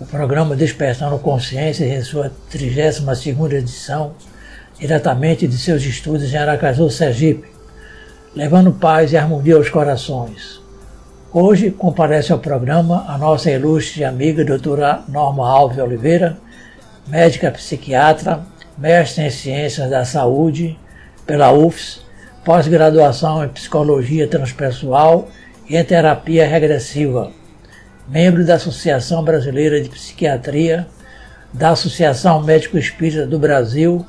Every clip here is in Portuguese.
o programa Despertando Consciências em sua 32ª edição, diretamente de seus estúdios em Aracaju, Sergipe, levando paz e harmonia aos corações. Hoje comparece ao programa a nossa ilustre amiga doutora Norma Alves Oliveira, médica psiquiatra, mestre em Ciências da Saúde pela UFS, pós-graduação em Psicologia Transpessoal e em Terapia Regressiva, membro da Associação Brasileira de Psiquiatria, da Associação Médico Espírita do Brasil,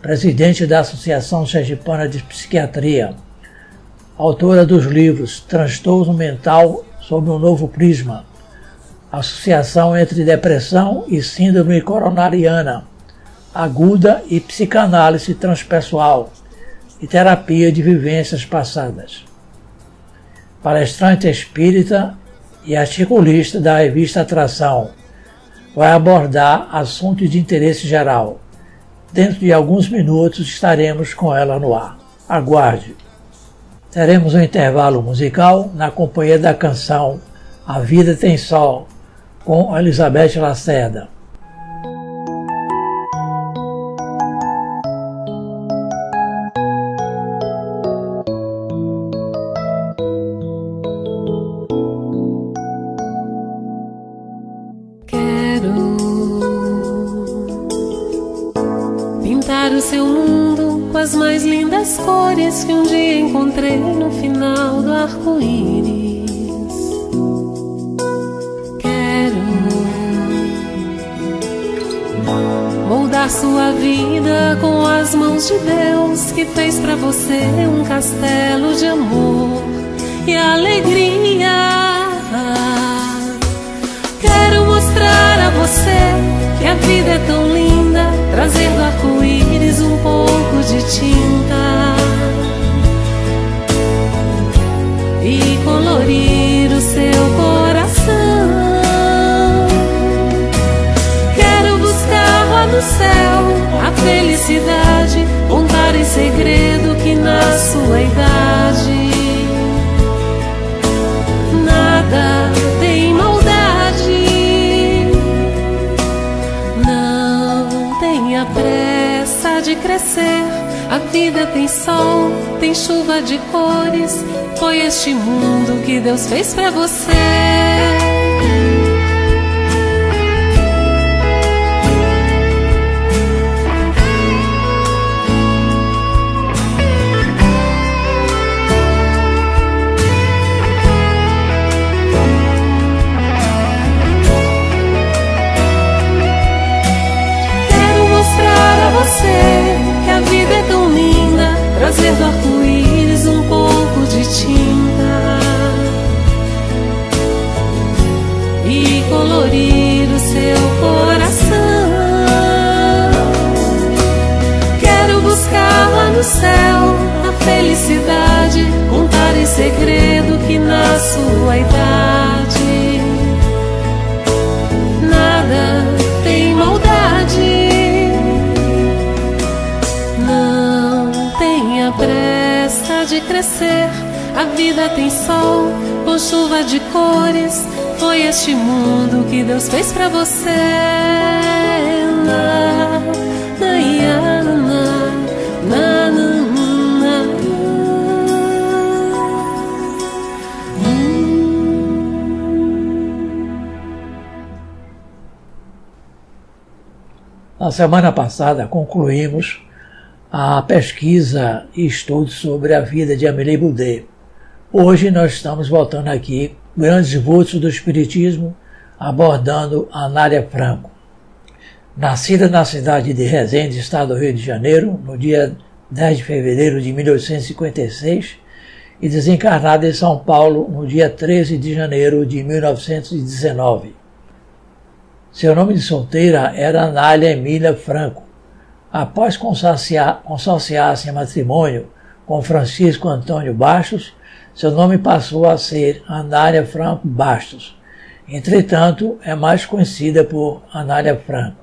presidente da Associação Sergipana de Psiquiatria, autora dos livros Transtorno Mental sob um Novo Prisma, Associação entre Depressão e Síndrome Coronariana, Aguda e Psicanálise Transpessoal e Terapia de Vivências Passadas. Palestrante espírita e articulista da revista Atração, vai abordar assuntos de interesse geral. Dentro de alguns minutos estaremos com ela no ar. Aguarde! Teremos um intervalo musical na companhia da canção A Vida Tem Sol, com Elizabeth Lacerda. Fez para você um castelo de amor e alegria. Quero mostrar a você que a vida é tão linda, trazendo arco-íris um pouco de tinta. e colorir o seu coração. Quero buscar lá no céu a felicidade, contar em segredo que na sua idade nada tem maldade. Não tenha pressa de crescer. A vida tem sol, tem chuva de cores foi este mundo que Deus fez para você. Colorir o seu coração. Quero buscar lá no céu a felicidade, contar em segredo que na sua idade nada tem maldade. Não tenha pressa de crescer a vida tem sol chuva de cores. Foi este mundo que Deus fez para você. Na, na, na, na, Na semana passada concluímos a pesquisa e estudo sobre a vida de Amélie Boudet. Hoje nós estamos voltando aqui, grandes vultos do Espiritismo, abordando a Nária Franco. Nascida na cidade de Resende, estado do Rio de Janeiro, no dia 10 de fevereiro de 1856, e desencarnada em São Paulo no dia 13 de janeiro de 1919. Seu nome de solteira era Anália Emília Franco, Após consorciar-se em matrimônio com Francisco Antônio Bastos, seu nome passou a ser Anália Franco Bastos. Entretanto, é mais conhecida por Anália Franco.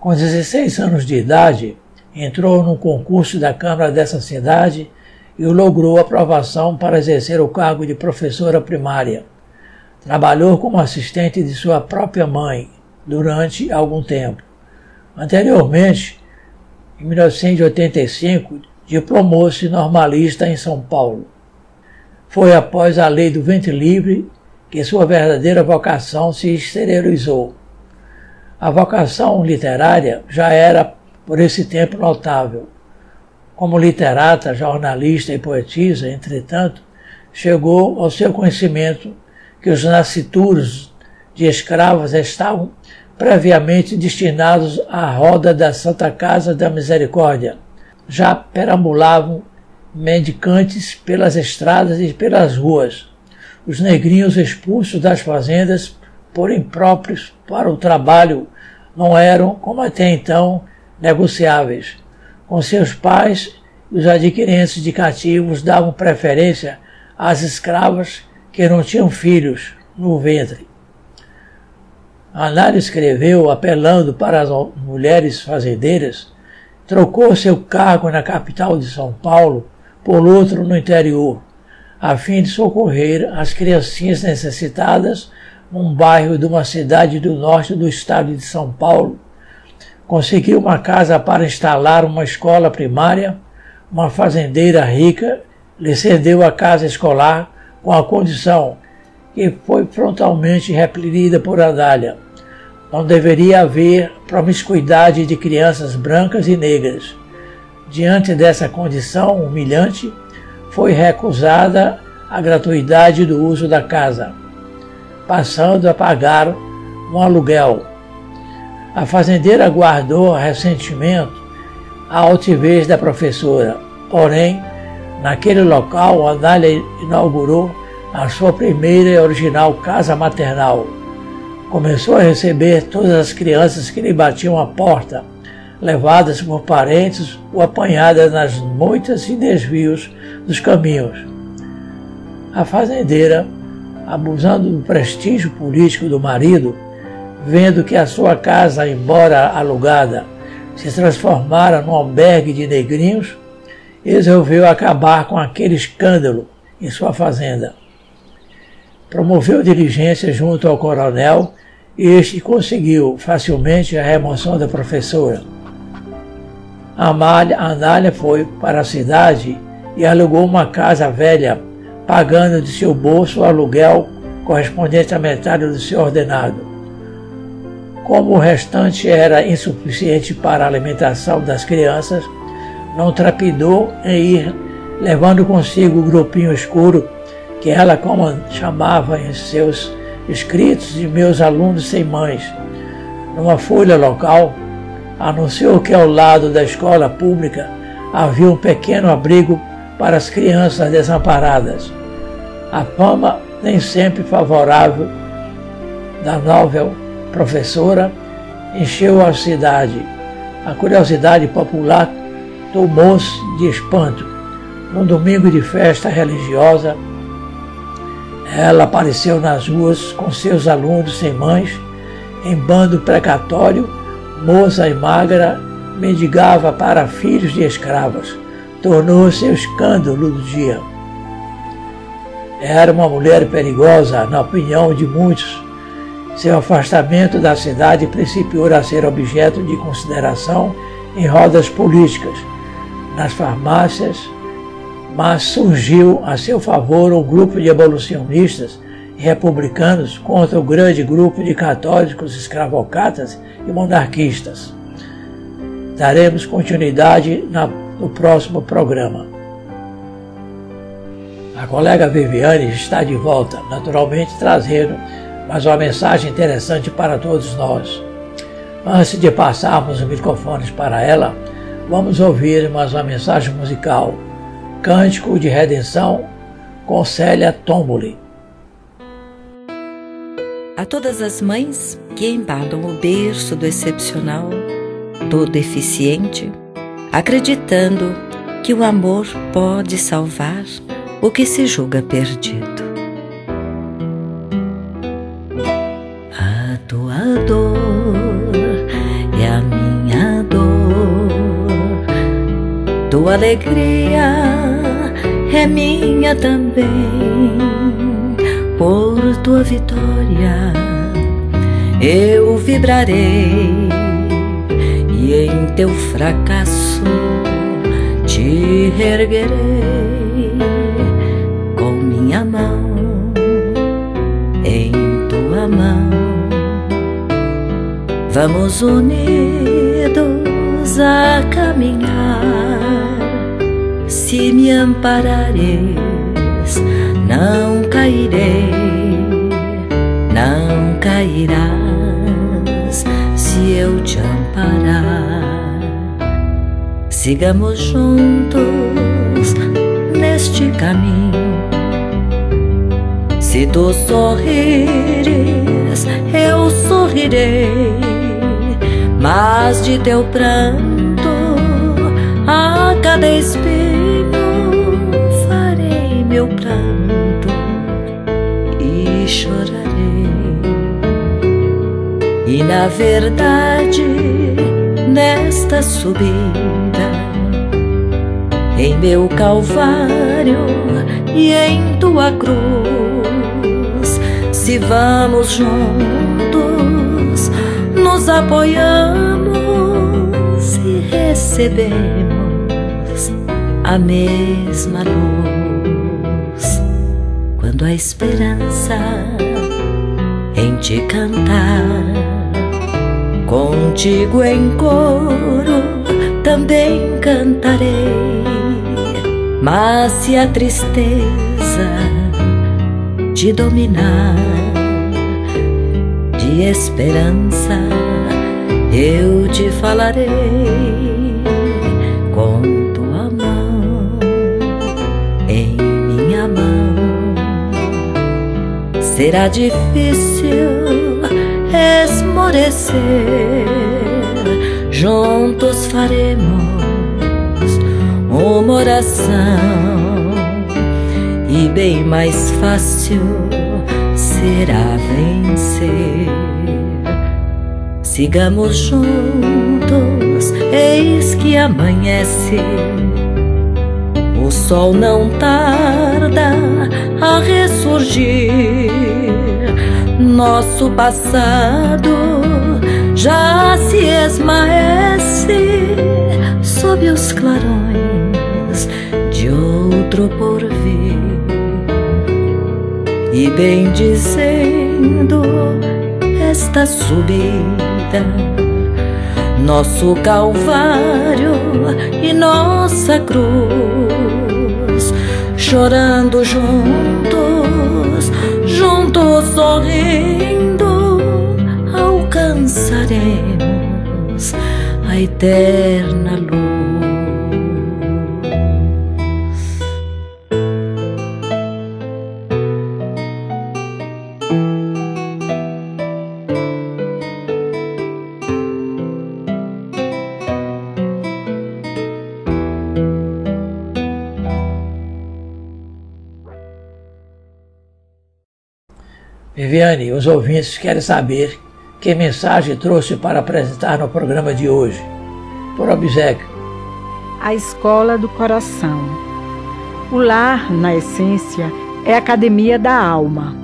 Com 16 anos de idade, entrou num concurso da Câmara dessa cidade e logrou aprovação para exercer o cargo de professora primária. Trabalhou como assistente de sua própria mãe durante algum tempo. Anteriormente, em 1985, diplomou-se normalista em São Paulo. Foi após a lei do ventre livre que sua verdadeira vocação se exteriorizou. A vocação literária já era, por esse tempo, notável. Como literata, jornalista e poetisa, entretanto, chegou ao seu conhecimento que os nascituros de escravos estavam previamente destinados à roda da Santa Casa da Misericórdia já perambulavam mendicantes pelas estradas e pelas ruas. Os negrinhos expulsos das fazendas por impróprios para o trabalho não eram, como até então, negociáveis. Com seus pais, os adquirentes de cativos davam preferência às escravas que não tinham filhos no ventre. Anário escreveu apelando para as mulheres fazendeiras trocou seu cargo na capital de São Paulo por outro no interior, a fim de socorrer as criancinhas necessitadas num bairro de uma cidade do norte do estado de São Paulo. Conseguiu uma casa para instalar uma escola primária. Uma fazendeira rica lhe cedeu a casa escolar com a condição que foi frontalmente repelida por Adália não deveria haver promiscuidade de crianças brancas e negras. Diante dessa condição humilhante, foi recusada a gratuidade do uso da casa, passando a pagar um aluguel. A fazendeira guardou ressentimento à altivez da professora, porém, naquele local, Anália inaugurou a sua primeira e original casa maternal Começou a receber todas as crianças que lhe batiam a porta, levadas por parentes ou apanhadas nas moitas e desvios dos caminhos. A fazendeira, abusando do prestígio político do marido, vendo que a sua casa, embora alugada, se transformara num albergue de negrinhos, resolveu acabar com aquele escândalo em sua fazenda. Promoveu diligência junto ao coronel este conseguiu facilmente a remoção da professora. Amália, Anália foi para a cidade e alugou uma casa velha, pagando de seu bolso o aluguel correspondente à metade do seu ordenado. Como o restante era insuficiente para a alimentação das crianças, não trapidou em ir levando consigo o grupinho escuro que ela como chamava em seus escritos de meus alunos sem mães. Numa folha local, anunciou que ao lado da escola pública havia um pequeno abrigo para as crianças desamparadas. A fama, nem sempre favorável, da novel professora encheu a cidade. A curiosidade popular tomou-se de espanto. Num domingo de festa religiosa, ela apareceu nas ruas com seus alunos sem mães, em bando precatório, moça e magra, mendigava para filhos de escravas. Tornou-se o escândalo do dia. Era uma mulher perigosa, na opinião de muitos. Seu afastamento da cidade principiou a ser objeto de consideração em rodas políticas, nas farmácias, mas surgiu a seu favor um grupo de abolicionistas e republicanos contra o grande grupo de católicos escravocatas e monarquistas. Daremos continuidade no próximo programa. A colega Viviane está de volta, naturalmente trazendo mais uma mensagem interessante para todos nós. Antes de passarmos os microfones para ela, vamos ouvir mais uma mensagem musical Cântico de Redenção com Célia Tomboli. A todas as mães que embalam o berço do excepcional, todo eficiente, acreditando que o amor pode salvar o que se julga perdido. A tua dor é a minha dor, tua alegria é minha também. Por tua vitória eu vibrarei e em teu fracasso te erguerei com minha mão em tua mão. Vamos unidos a caminhar. Se me amparares, não cairei, não cairás se eu te amparar. Sigamos juntos neste caminho. Se tu sorrires, eu sorrirei, mas de teu pranto a cada meu pranto e chorarei. E na verdade, nesta subida em meu Calvário e em tua cruz. Se vamos juntos, nos apoiamos e recebemos a mesma luz. A esperança em te cantar, contigo em coro também cantarei. Mas se a tristeza te dominar, de esperança eu te falarei Será difícil esmorecer, juntos faremos uma oração e bem mais fácil será vencer. Sigamos juntos, eis que amanhece. Sol não tarda a ressurgir. Nosso passado já se esmaece sob os clarões outro por vir. E bem dizendo esta subida, nosso Calvário e nossa cruz, chorando juntos, juntos sorrindo, alcançaremos a eterna luz. Os ouvintes querem saber que mensagem trouxe para apresentar no programa de hoje. Por obsequio. A Escola do Coração. O lar, na essência, é a academia da alma.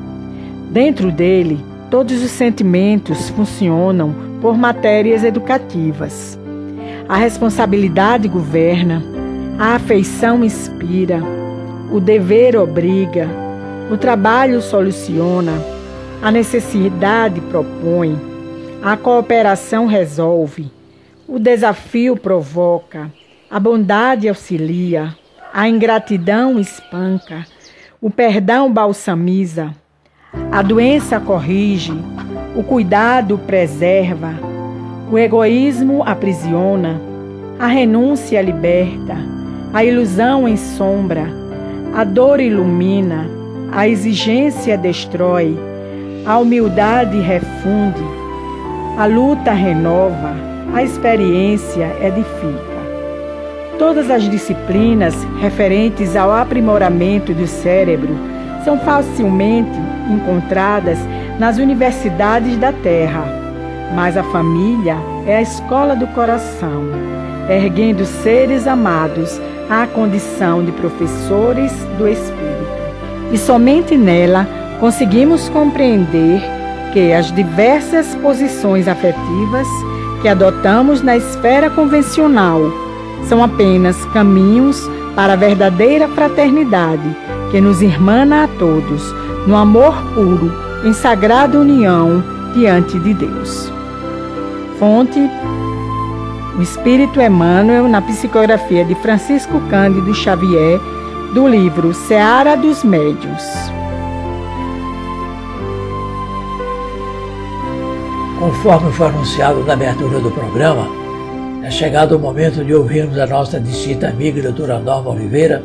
Dentro dele, todos os sentimentos funcionam por matérias educativas. A responsabilidade governa, a afeição inspira, o dever obriga, o trabalho soluciona a necessidade propõe, a cooperação resolve, o desafio provoca, a bondade auxilia, a ingratidão espanca, o perdão balsamiza, a doença corrige, o cuidado preserva, o egoísmo aprisiona, a renúncia liberta, a ilusão ensombra, a dor ilumina, a exigência destrói, a humildade refunde, a luta renova, a experiência edifica. Todas as disciplinas referentes ao aprimoramento do cérebro são facilmente encontradas nas universidades da Terra, mas a família é a escola do coração, erguendo seres amados à condição de professores do Espírito. E somente nela conseguimos compreender que as diversas posições afetivas que adotamos na esfera convencional são apenas caminhos para a verdadeira fraternidade que nos irmana a todos no amor puro, em sagrada união diante de Deus. Fonte o Espírito Emmanuel na psicografia de Francisco Cândido Xavier, do livro Seara dos Médios. Conforme foi anunciado na abertura do programa, é chegado o momento de ouvirmos a nossa distinta amiga doutora Norma Oliveira,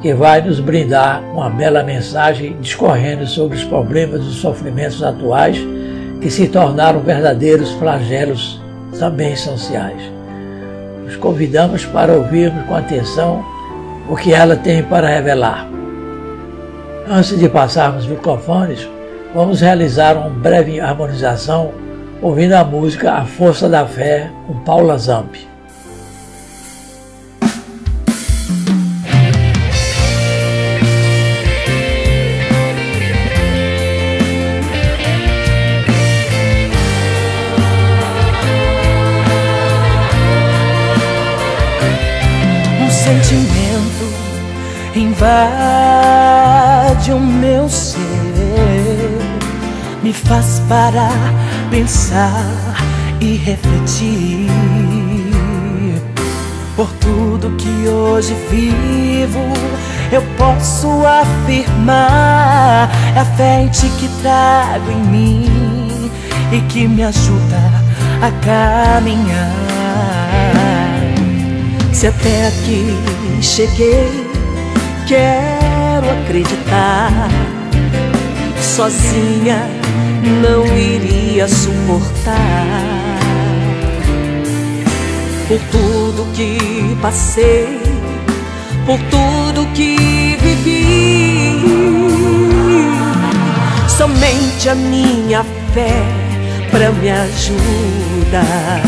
que vai nos brindar uma bela mensagem discorrendo sobre os problemas e os sofrimentos atuais que se tornaram verdadeiros flagelos também essenciais os convidamos para ouvirmos com atenção o que ela tem para revelar. Antes de passarmos os microfones, vamos realizar uma breve harmonização ouvindo a música A Força da Fé com Paula Zampi. invade faz parar, pensar e refletir. Por tudo que hoje vivo, eu posso afirmar: é a fé em ti que trago em mim e que me ajuda a caminhar. Se até aqui cheguei quero acreditar. Sozinha não iria suportar. Por tudo que passei, por tudo que vivi. Somente a minha fé pra me ajudar.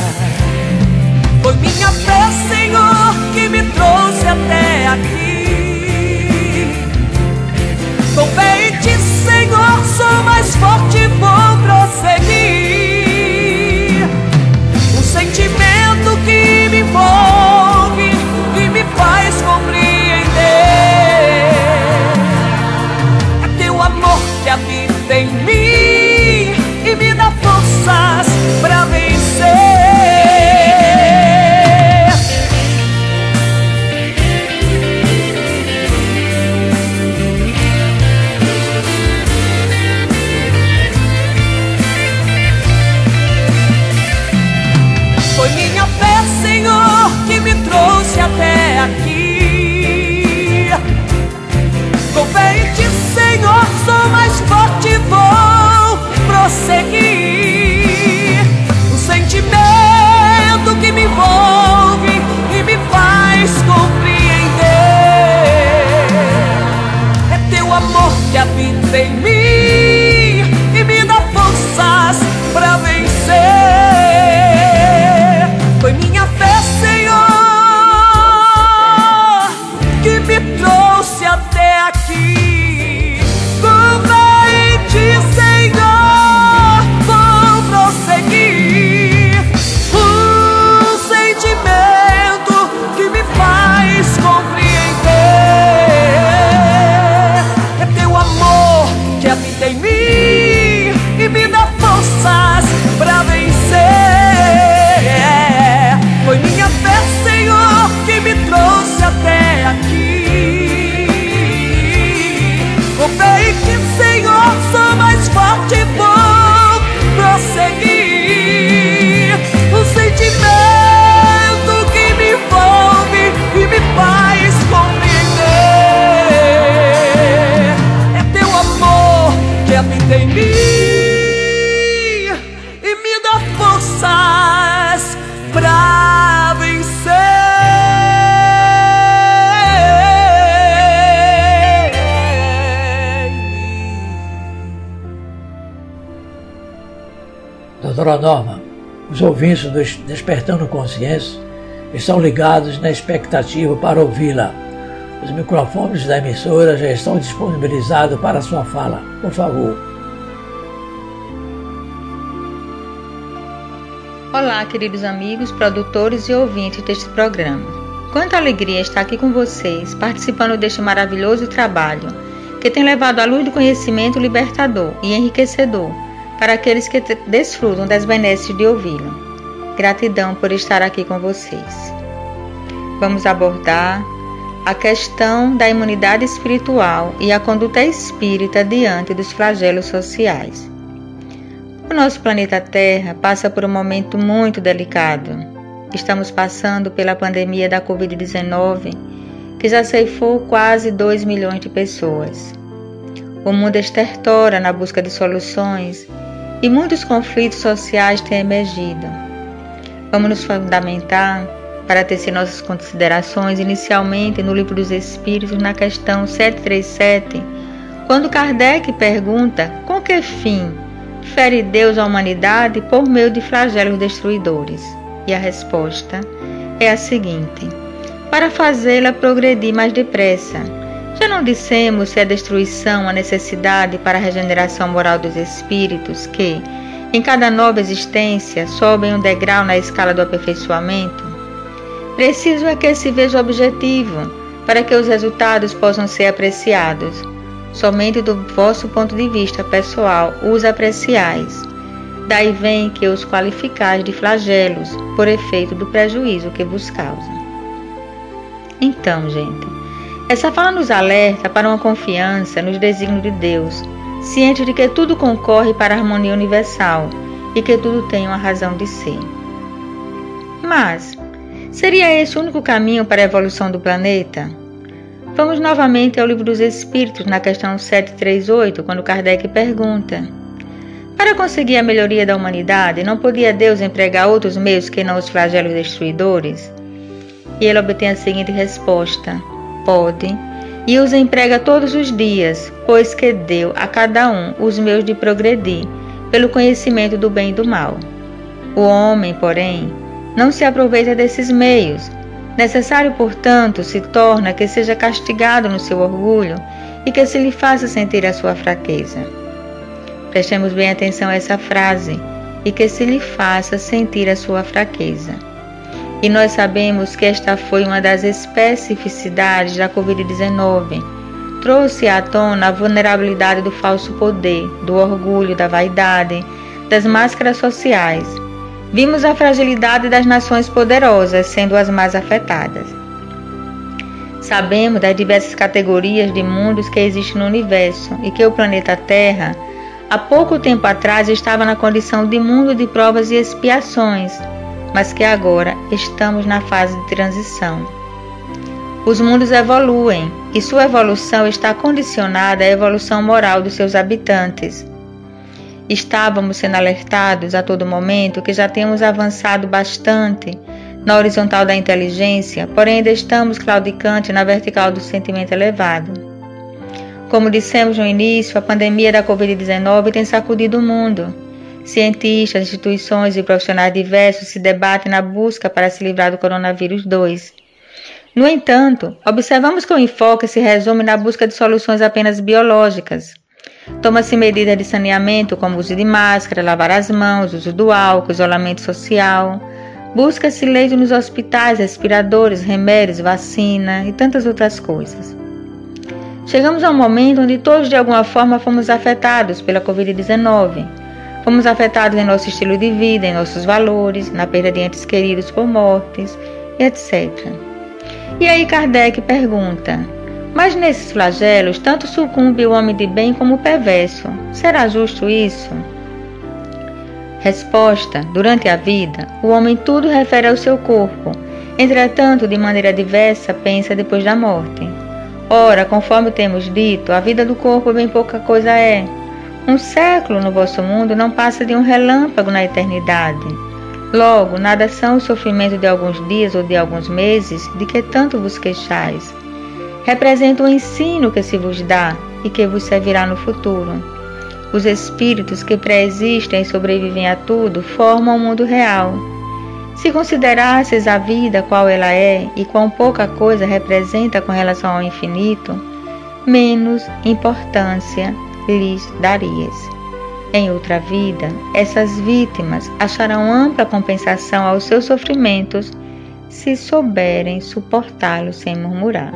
Foi minha fé, Senhor, que me trouxe até aqui. Ti, Senhor, sou mais forte, vou prosseguir. O sentimento que me envolve e me faz compreender é teu amor que habita em mim e me dá forças ouvintes do Despertando Consciência estão ligados na expectativa para ouvi-la. Os microfones da emissora já estão disponibilizados para sua fala. Por favor. Olá, queridos amigos, produtores e ouvintes deste programa. Quanta alegria estar aqui com vocês, participando deste maravilhoso trabalho que tem levado a luz do conhecimento libertador e enriquecedor para aqueles que desfrutam das benesses de ouvi-lo. Gratidão por estar aqui com vocês. Vamos abordar a questão da imunidade espiritual e a conduta espírita diante dos flagelos sociais. O nosso planeta Terra passa por um momento muito delicado. Estamos passando pela pandemia da Covid-19, que já ceifou quase 2 milhões de pessoas. O mundo estertora na busca de soluções e muitos conflitos sociais têm emergido. Vamos nos fundamentar para tecer nossas considerações inicialmente no Livro dos Espíritos, na questão 737, quando Kardec pergunta com que fim fere Deus a humanidade por meio de flagelos destruidores. E a resposta é a seguinte: para fazê-la progredir mais depressa. Já não dissemos se a destruição a necessidade para a regeneração moral dos espíritos que, em cada nova existência, sobem um degrau na escala do aperfeiçoamento? Preciso é que se veja o objetivo, para que os resultados possam ser apreciados. Somente do vosso ponto de vista pessoal os apreciais. Daí vem que os qualificais de flagelos, por efeito do prejuízo que vos causa. Então, gente, essa fala nos alerta para uma confiança nos desígnios de Deus, ciente de que tudo concorre para a harmonia universal e que tudo tem uma razão de ser. Mas, seria esse o único caminho para a evolução do planeta? Vamos novamente ao Livro dos Espíritos, na questão 738, quando Kardec pergunta: Para conseguir a melhoria da humanidade, não podia Deus empregar outros meios que não os flagelos destruidores? E ele obtém a seguinte resposta: Pode, e os emprega todos os dias, pois que deu a cada um os meios de progredir, pelo conhecimento do bem e do mal. O homem, porém, não se aproveita desses meios. Necessário, portanto, se torna que seja castigado no seu orgulho e que se lhe faça sentir a sua fraqueza. Prestemos bem atenção a essa frase e que se lhe faça sentir a sua fraqueza. E nós sabemos que esta foi uma das especificidades da Covid-19. Trouxe à tona a vulnerabilidade do falso poder, do orgulho, da vaidade, das máscaras sociais. Vimos a fragilidade das nações poderosas sendo as mais afetadas. Sabemos das diversas categorias de mundos que existem no universo e que o planeta Terra, há pouco tempo atrás, estava na condição de mundo de provas e expiações mas que agora estamos na fase de transição. Os mundos evoluem e sua evolução está condicionada à evolução moral dos seus habitantes. Estávamos sendo alertados a todo momento que já temos avançado bastante na horizontal da inteligência, porém ainda estamos claudicantes na vertical do sentimento elevado. Como dissemos no início, a pandemia da Covid-19 tem sacudido o mundo Cientistas, instituições e profissionais diversos se debatem na busca para se livrar do coronavírus 2. No entanto, observamos que o enfoque se resume na busca de soluções apenas biológicas. Toma-se medidas de saneamento como uso de máscara, lavar as mãos, uso do álcool, isolamento social. Busca-se leite nos hospitais, respiradores, remédios, vacina e tantas outras coisas. Chegamos a um momento onde todos de alguma forma fomos afetados pela Covid-19 Fomos afetados em nosso estilo de vida, em nossos valores, na perda de entes queridos por mortes, etc. E aí Kardec pergunta: Mas nesses flagelos, tanto sucumbe o homem de bem como o perverso. Será justo isso? Resposta: Durante a vida, o homem tudo refere ao seu corpo. Entretanto, de maneira diversa, pensa depois da morte. Ora, conforme temos dito, a vida do corpo bem pouca coisa é. Um século no vosso mundo não passa de um relâmpago na eternidade. Logo, nada são os sofrimentos de alguns dias ou de alguns meses de que tanto vos queixais. Representa o ensino que se vos dá e que vos servirá no futuro. os espíritos que preexistem e sobrevivem a tudo formam o mundo real. Se considerasses a vida qual ela é e quão pouca coisa representa com relação ao infinito, menos importância lhes darias. Em outra vida, essas vítimas acharão ampla compensação aos seus sofrimentos se souberem suportá-los sem murmurar.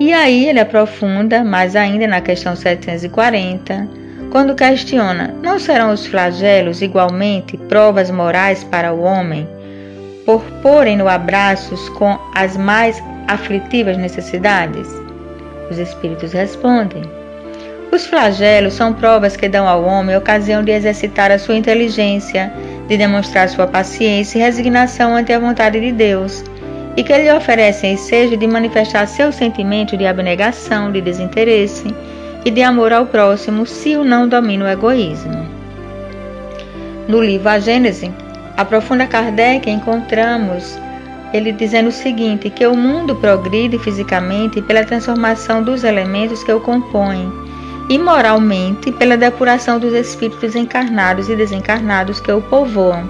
E aí ele aprofunda mais ainda na questão 740, quando questiona: não serão os flagelos igualmente provas morais para o homem, por porem-no abraços com as mais aflitivas necessidades? Os espíritos respondem: os flagelos são provas que dão ao homem ocasião de exercitar a sua inteligência, de demonstrar sua paciência e resignação ante a vontade de Deus e que lhe oferecem ensejo de manifestar seu sentimento de abnegação, de desinteresse e de amor ao próximo, se o não domina o egoísmo. No livro A Gênese, aprofunda Kardec, encontramos ele dizendo o seguinte: que o mundo progride fisicamente pela transformação dos elementos que o compõem, e moralmente pela depuração dos espíritos encarnados e desencarnados que o povoam.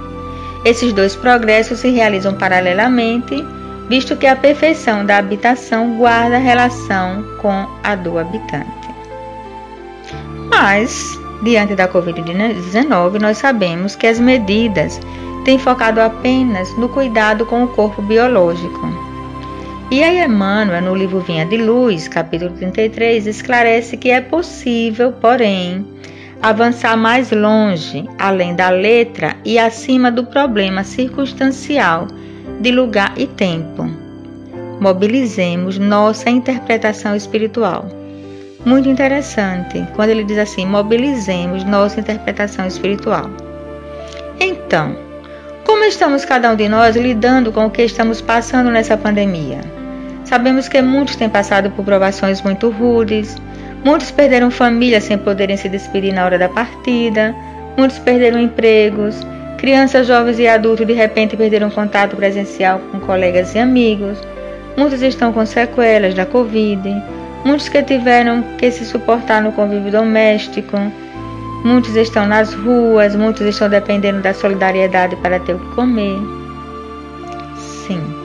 Esses dois progressos se realizam paralelamente visto que a perfeição da habitação guarda relação com a do habitante. Mas, diante da Covid-19, nós sabemos que as medidas têm focado apenas no cuidado com o corpo biológico. E aí Emmanuel, no livro Vinha de Luz, capítulo 33, esclarece que é possível, porém, avançar mais longe, além da letra e acima do problema circunstancial de lugar e tempo. Mobilizemos nossa interpretação espiritual. Muito interessante quando ele diz assim: mobilizemos nossa interpretação espiritual. Então, como estamos cada um de nós lidando com o que estamos passando nessa pandemia? Sabemos que muitos têm passado por provações muito rudes, muitos perderam família sem poderem se despedir na hora da partida, muitos perderam empregos, Crianças, jovens e adultos de repente perderam contato presencial com colegas e amigos. Muitos estão com sequelas da Covid. Muitos que tiveram que se suportar no convívio doméstico. Muitos estão nas ruas, muitos estão dependendo da solidariedade para ter o que comer. Sim.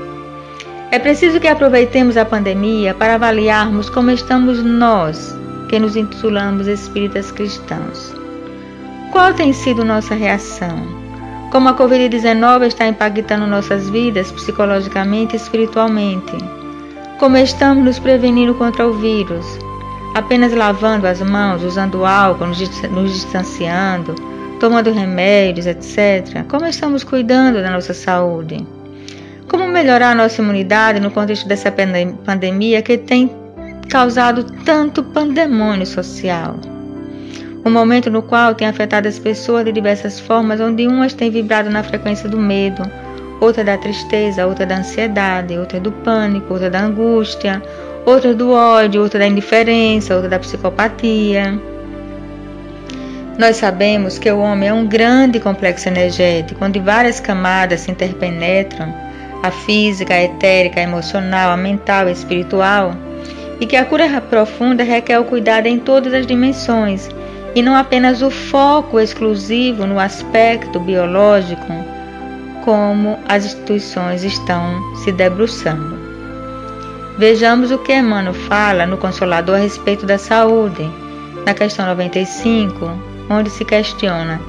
É preciso que aproveitemos a pandemia para avaliarmos como estamos nós, que nos intitulamos espíritas cristãos. Qual tem sido nossa reação? como a Covid-19 está impactando nossas vidas psicologicamente e espiritualmente. Como estamos nos prevenindo contra o vírus? Apenas lavando as mãos, usando álcool, nos distanciando, tomando remédios, etc. Como estamos cuidando da nossa saúde? Como melhorar a nossa imunidade no contexto dessa pandemia que tem causado tanto pandemônio social? um momento no qual tem afetado as pessoas de diversas formas, onde umas têm vibrado na frequência do medo, outra da tristeza, outra da ansiedade, outra do pânico, outra da angústia, outra do ódio, outra da indiferença, outra da psicopatia. Nós sabemos que o homem é um grande complexo energético, onde várias camadas se interpenetram, a física, a etérica, a emocional, a mental e a espiritual, e que a cura profunda requer o cuidado em todas as dimensões, e não apenas o foco exclusivo no aspecto biológico, como as instituições estão se debruçando. Vejamos o que Emmanuel fala no Consolador a respeito da saúde, na questão 95, onde se questiona: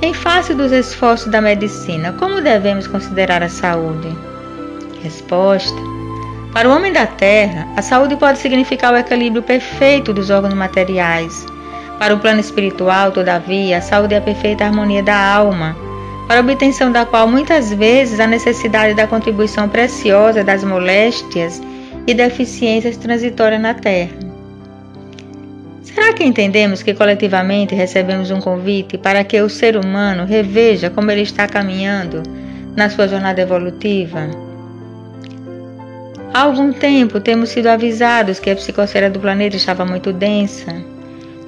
em face dos esforços da medicina, como devemos considerar a saúde? Resposta: Para o homem da terra, a saúde pode significar o equilíbrio perfeito dos órgãos materiais para o plano espiritual, todavia, a saúde é a perfeita harmonia da alma, para a obtenção da qual muitas vezes a necessidade da contribuição preciosa das moléstias e deficiências transitórias na Terra. Será que entendemos que coletivamente recebemos um convite para que o ser humano reveja como ele está caminhando na sua jornada evolutiva? Há algum tempo temos sido avisados que a psicosfera do planeta estava muito densa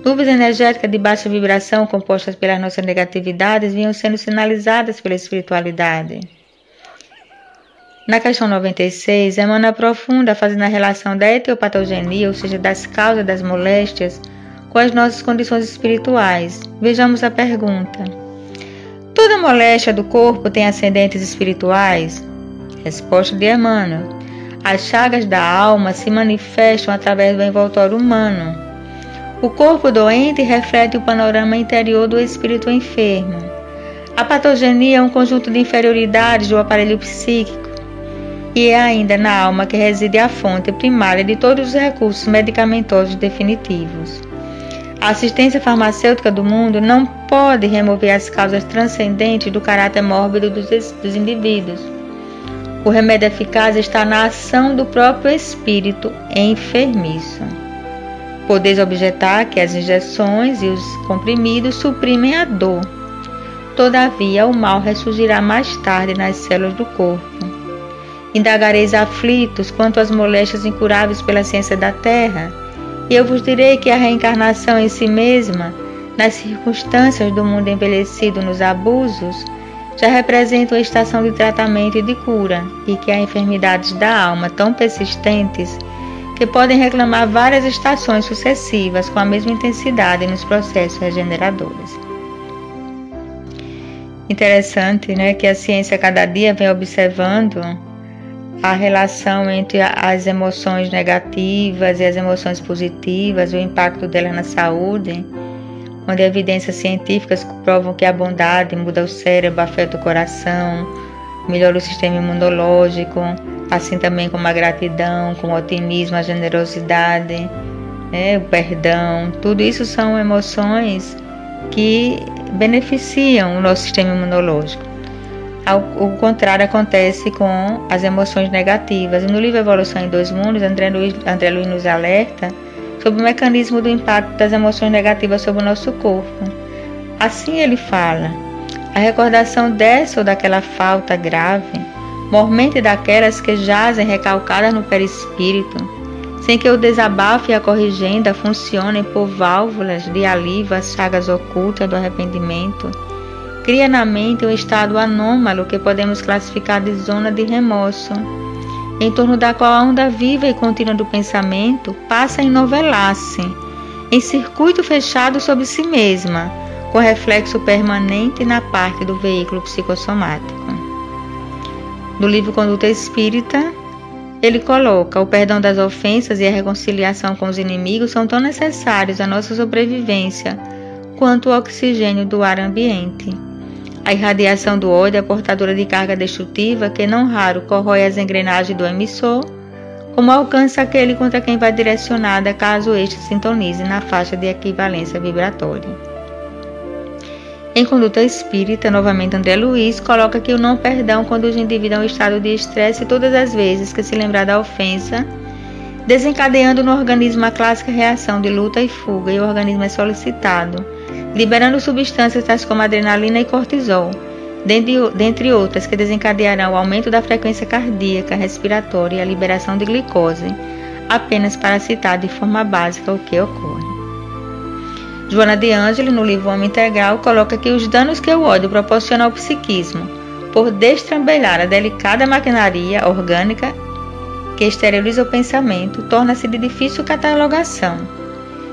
Nuvens energéticas de baixa vibração compostas pelas nossas negatividades vinham sendo sinalizadas pela espiritualidade. Na questão 96, Emmanuel aprofunda fazendo a relação da etiopatogenia, ou seja, das causas das moléstias, com as nossas condições espirituais. Vejamos a pergunta: Toda moléstia do corpo tem ascendentes espirituais? Resposta de Emmanuel: As chagas da alma se manifestam através do envoltório humano. O corpo doente reflete o panorama interior do espírito enfermo. A patogenia é um conjunto de inferioridades do aparelho psíquico e é ainda na alma que reside a fonte primária de todos os recursos medicamentosos definitivos. A assistência farmacêutica do mundo não pode remover as causas transcendentes do caráter mórbido dos, dos indivíduos. O remédio eficaz está na ação do próprio espírito enfermiço. Podeis objetar que as injeções e os comprimidos suprimem a dor. Todavia, o mal ressurgirá mais tarde nas células do corpo Indagareis aflitos quanto às moléstias incuráveis pela ciência da terra, e eu vos direi que a reencarnação em si mesma, nas circunstâncias do mundo envelhecido nos abusos, já representa uma estação de tratamento e de cura, e que há enfermidades da alma tão persistentes que podem reclamar várias estações sucessivas com a mesma intensidade nos processos regeneradores. Interessante, né, que a ciência cada dia vem observando a relação entre as emoções negativas e as emoções positivas, o impacto dela na saúde, onde evidências científicas provam que a bondade muda o cérebro, afeta o coração, melhora o sistema imunológico, assim também como a gratidão, como o otimismo, a generosidade, né, o perdão, tudo isso são emoções que beneficiam o nosso sistema imunológico. O contrário acontece com as emoções negativas. no livro Evolução em Dois Mundos, André Luiz, André Luiz nos alerta sobre o mecanismo do impacto das emoções negativas sobre o nosso corpo. Assim ele fala: a recordação dessa ou daquela falta grave, mormente daquelas que jazem recalcadas no perispírito, sem que o desabafo e a corrigenda funcionem por válvulas de alívio às chagas ocultas do arrependimento cria na mente um estado anômalo que podemos classificar de zona de remorso, em torno da qual a onda viva e contínua do pensamento passa a enovelar-se, em circuito fechado sobre si mesma, com reflexo permanente na parte do veículo psicossomático. No livro Conduta Espírita, ele coloca: o perdão das ofensas e a reconciliação com os inimigos são tão necessários à nossa sobrevivência quanto o oxigênio do ar ambiente. A irradiação do ódio é portadora de carga destrutiva que não raro corrói as engrenagens do emissor, como alcança aquele contra quem vai direcionada caso este sintonize na faixa de equivalência vibratória. Em conduta espírita, novamente André Luiz coloca que o não perdão conduz o indivíduo a um estado de estresse todas as vezes que se lembrar da ofensa, desencadeando no organismo a clássica reação de luta e fuga, e o organismo é solicitado liberando substâncias tais como adrenalina e cortisol, dentre outras que desencadearão o aumento da frequência cardíaca, respiratória e a liberação de glicose, apenas para citar de forma básica o que ocorre. Joana de Angeli, no livro Homem Integral, coloca que os danos que o ódio proporciona ao psiquismo, por destrambelhar a delicada maquinaria orgânica que esteriliza o pensamento, torna-se de difícil catalogação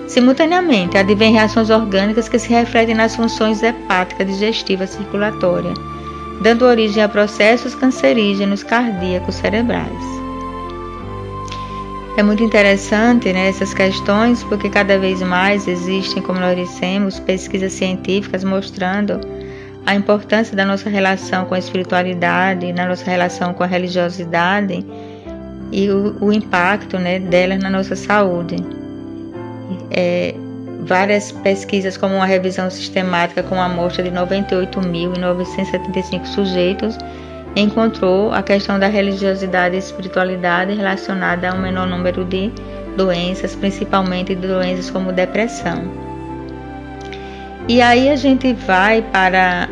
Simultaneamente, advêm reações orgânicas que se refletem nas funções hepática, digestiva, circulatória, dando origem a processos cancerígenos cardíacos cerebrais. É muito interessante né, essas questões, porque cada vez mais existem, como nós dissemos, pesquisas científicas mostrando a importância da nossa relação com a espiritualidade, na nossa relação com a religiosidade e o, o impacto né, delas na nossa saúde é, várias pesquisas, como uma revisão sistemática com uma amostra de 98.975 sujeitos, encontrou a questão da religiosidade e espiritualidade relacionada a um menor número de doenças, principalmente de doenças como depressão. E aí a gente vai para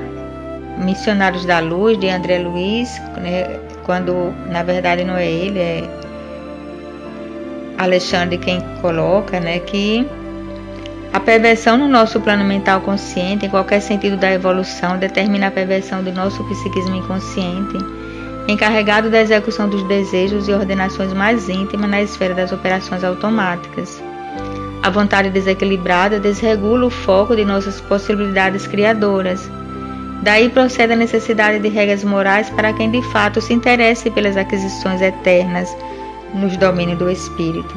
Missionários da Luz, de André Luiz, né, quando na verdade não é ele, é Alexandre quem coloca, né, que a perversão no nosso plano mental consciente, em qualquer sentido da evolução, determina a perversão do nosso psiquismo inconsciente, encarregado da execução dos desejos e ordenações mais íntimas na esfera das operações automáticas. A vontade desequilibrada desregula o foco de nossas possibilidades criadoras. Daí procede a necessidade de regras morais para quem de fato se interesse pelas aquisições eternas nos domínios do espírito.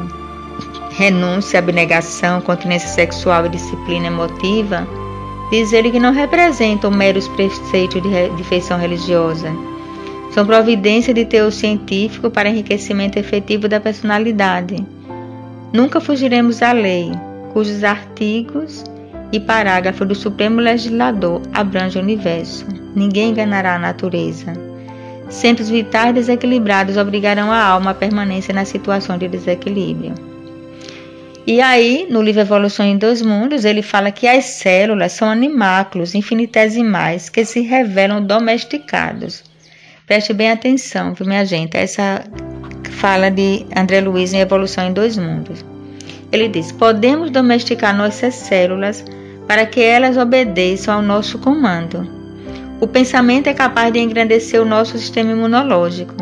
Renúncia, abnegação, continência sexual e disciplina emotiva, diz ele que não representam meros preceitos de, de feição religiosa. São providência de teor científico para enriquecimento efetivo da personalidade. Nunca fugiremos da lei, cujos artigos e parágrafo do Supremo Legislador abrangem o universo. Ninguém enganará a natureza. Centros vitais desequilibrados obrigarão a alma à permanência na situação de desequilíbrio. E aí, no livro Evolução em Dois Mundos, ele fala que as células são animáculos infinitesimais que se revelam domesticados. Preste bem atenção, viu, minha gente? Essa fala de André Luiz em Evolução em Dois Mundos. Ele diz: Podemos domesticar nossas células para que elas obedeçam ao nosso comando. O pensamento é capaz de engrandecer o nosso sistema imunológico.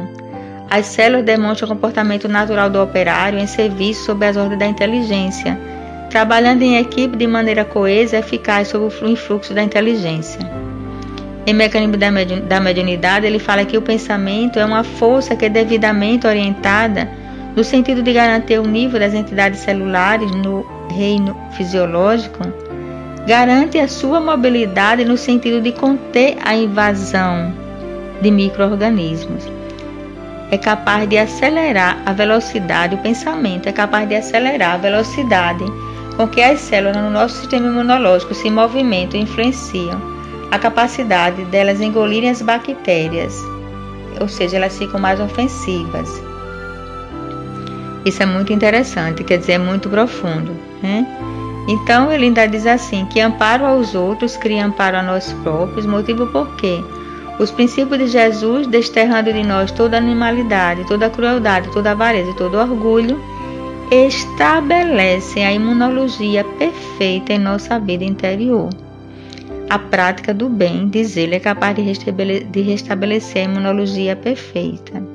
As células demonstram o comportamento natural do operário em serviço sob as ordens da inteligência, trabalhando em equipe de maneira coesa e eficaz sob o influxo da inteligência. Em Mecanismo da Mediunidade, ele fala que o pensamento é uma força que é devidamente orientada no sentido de garantir o nível das entidades celulares no reino fisiológico garante a sua mobilidade no sentido de conter a invasão de microorganismos. É capaz de acelerar a velocidade, o pensamento é capaz de acelerar a velocidade com que as células no nosso sistema imunológico se movimentam e influenciam a capacidade delas engolirem as bactérias, ou seja, elas ficam mais ofensivas. Isso é muito interessante, quer dizer, é muito profundo. Né? Então ele ainda diz assim: que amparo aos outros cria amparo a nós próprios, motivo por quê? Os princípios de Jesus, desterrando de nós toda animalidade, toda crueldade, toda avareza e todo orgulho, estabelecem a imunologia perfeita em nossa vida interior. A prática do bem, diz ele, é capaz de restabelecer a imunologia perfeita.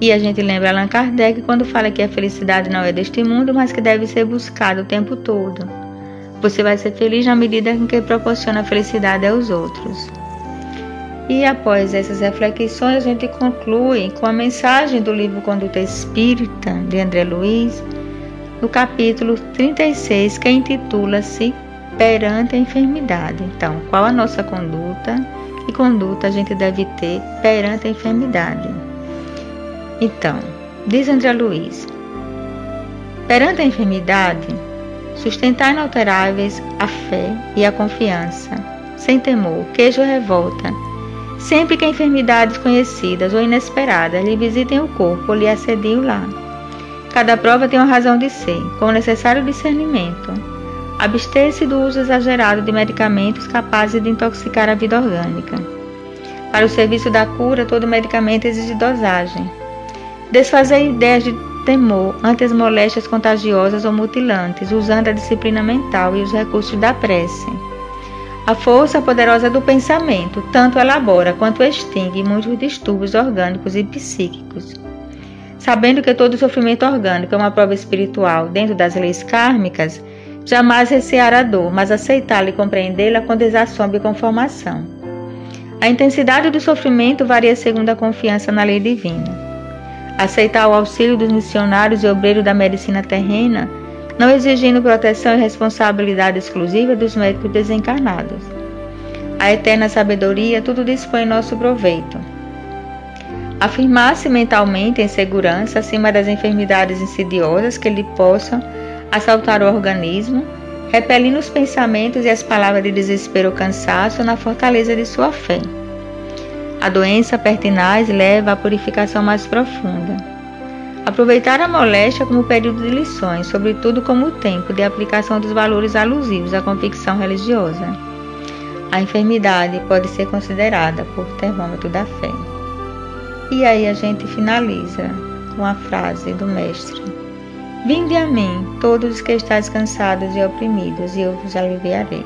E a gente lembra Allan Kardec quando fala que a felicidade não é deste mundo, mas que deve ser buscada o tempo todo. Você vai ser feliz na medida em que proporciona felicidade aos outros. E após essas reflexões, a gente conclui com a mensagem do livro Conduta Espírita, de André Luiz, no capítulo 36, que intitula-se Perante a Enfermidade. Então, qual a nossa conduta? Que conduta a gente deve ter perante a enfermidade? Então, diz André Luiz, perante a enfermidade, sustentar inalteráveis a fé e a confiança, sem temor, queijo revolta, sempre que enfermidades conhecidas ou inesperadas lhe visitem o corpo lhe assediam lá. Cada prova tem uma razão de ser, com o necessário discernimento. Abster-se do uso exagerado de medicamentos capazes de intoxicar a vida orgânica. Para o serviço da cura, todo medicamento exige dosagem. Desfazer ideias de temor ante as moléstias contagiosas ou mutilantes, usando a disciplina mental e os recursos da prece. A força poderosa do pensamento tanto elabora quanto extingue muitos distúrbios orgânicos e psíquicos. Sabendo que todo sofrimento orgânico é uma prova espiritual dentro das leis kármicas, jamais recear a dor, mas aceitá-la e compreendê-la com desassombro e conformação. A intensidade do sofrimento varia segundo a confiança na lei divina aceitar o auxílio dos missionários e obreiros da medicina terrena, não exigindo proteção e responsabilidade exclusiva dos médicos desencarnados. A eterna sabedoria tudo dispõe em nosso proveito. Afirmar-se mentalmente em segurança acima das enfermidades insidiosas que lhe possam assaltar o organismo, repelindo os pensamentos e as palavras de desespero ou cansaço na fortaleza de sua fé. A doença pertinaz leva à purificação mais profunda. Aproveitar a moléstia como período de lições, sobretudo como tempo de aplicação dos valores alusivos à convicção religiosa. A enfermidade pode ser considerada por termômetro da fé. E aí a gente finaliza com a frase do Mestre: Vinde a mim, todos os que estáis cansados e oprimidos, e eu vos aliviarei.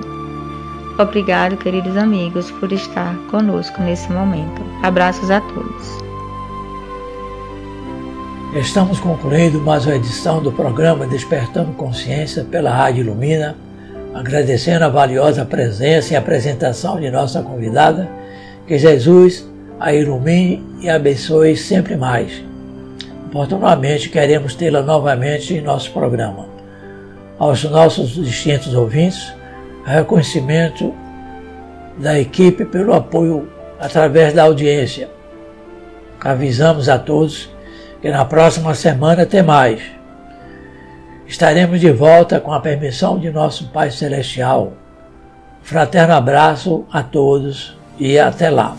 Obrigado, queridos amigos, por estar conosco nesse momento. Abraços a todos. Estamos concluindo mais uma edição do programa Despertando Consciência pela Rádio Ilumina, agradecendo a valiosa presença e apresentação de nossa convidada. Que Jesus a ilumine e abençoe sempre mais. Oportunamente queremos tê-la novamente em nosso programa. Aos nossos distintos ouvintes, reconhecimento da equipe pelo apoio através da audiência. Avisamos a todos que na próxima semana tem mais. Estaremos de volta com a permissão de nosso Pai Celestial. Fraterno abraço a todos e até lá.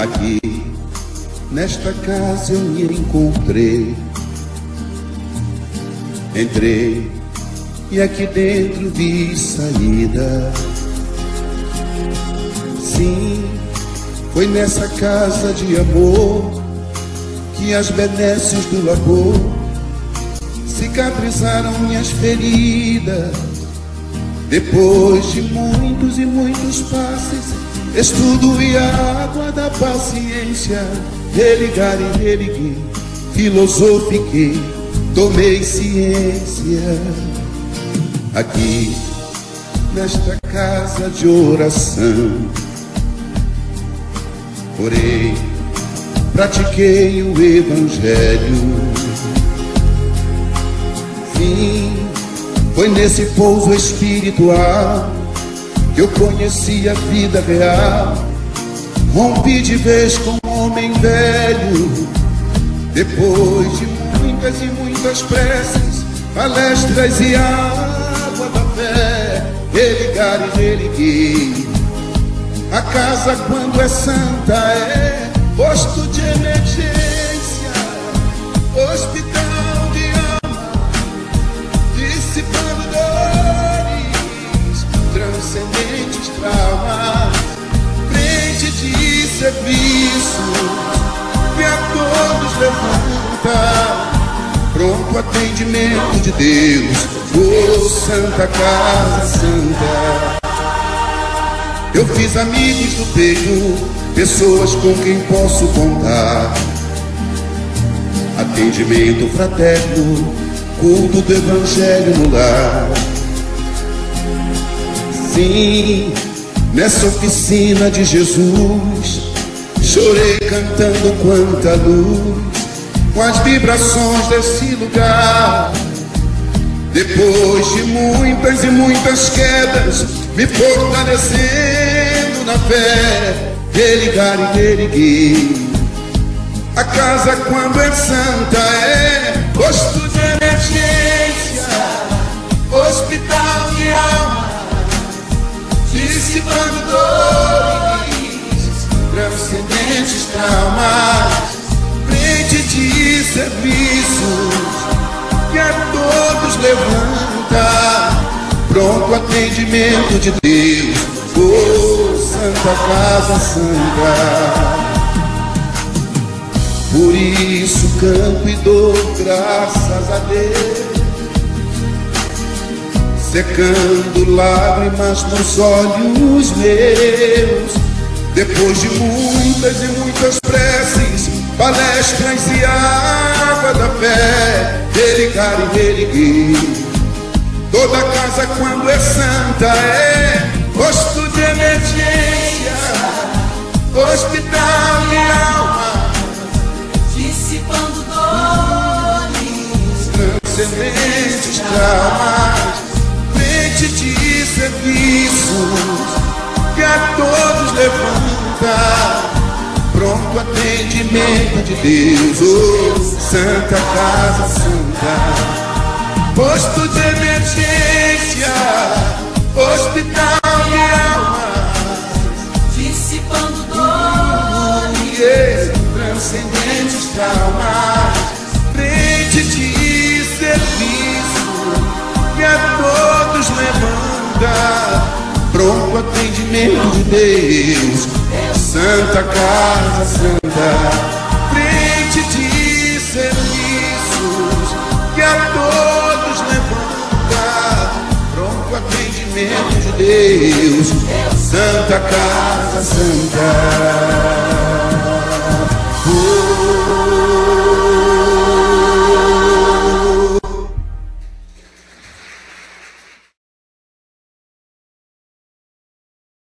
Aqui, nesta casa eu me encontrei Entrei e aqui dentro vi saída. Sim, foi nessa casa de amor que as benesses do labor cicatrizaram minhas feridas. Depois de muitos e muitos passes, estudo e a água da paciência, religar e religui, filosofiquei tomei ciência aqui nesta casa de oração. Orei, pratiquei o Evangelho. Sim, foi nesse pouso espiritual eu conheci a vida real. Rompi de vez com um homem velho, depois de muitas e muitas preces, palestras e água da fé, religar e reerguer. A casa, quando é santa, é posto de emergência, hospital serviço, que a todos levanta pronto atendimento de Deus, oh Santa Casa Santa. Eu fiz amigos do peito, pessoas com quem posso contar. Atendimento fraterno, culto do Evangelho no lar. Sim, nessa oficina de Jesus, chorei cantando quanta luz com as vibrações desse lugar. Depois de muitas e muitas quedas, me fortalecendo na fé, religar e reerguer. A casa, quando é santa, é posto de emergência, hospital de alma, dissipando dores, transcendentes traumas de serviços que a todos levanta, pronto atendimento de Deus, oh Santa Casa Santa. Por isso canto e dou graças a Deus, secando lágrimas nos olhos meus, depois de muitas e muitas preces palestras e água da fé, religar e reerguer. Toda casa, quando é santa, é posto de emergência, hospital e alma, dissipando dores, transcendentes traumas, frente de serviços que a todos levanta. Pronto atendimento de Deus, oh, Santa Casa Santa, posto de emergência, hospital e alma, dissipando dores, transcendentes traumas, frente de serviço que a todos levanta, pronto atendimento de Deus. É santa Casa Santa, frente de serviços que a todos levanta. Pronto atendimento de Deus. É santa Casa Santa.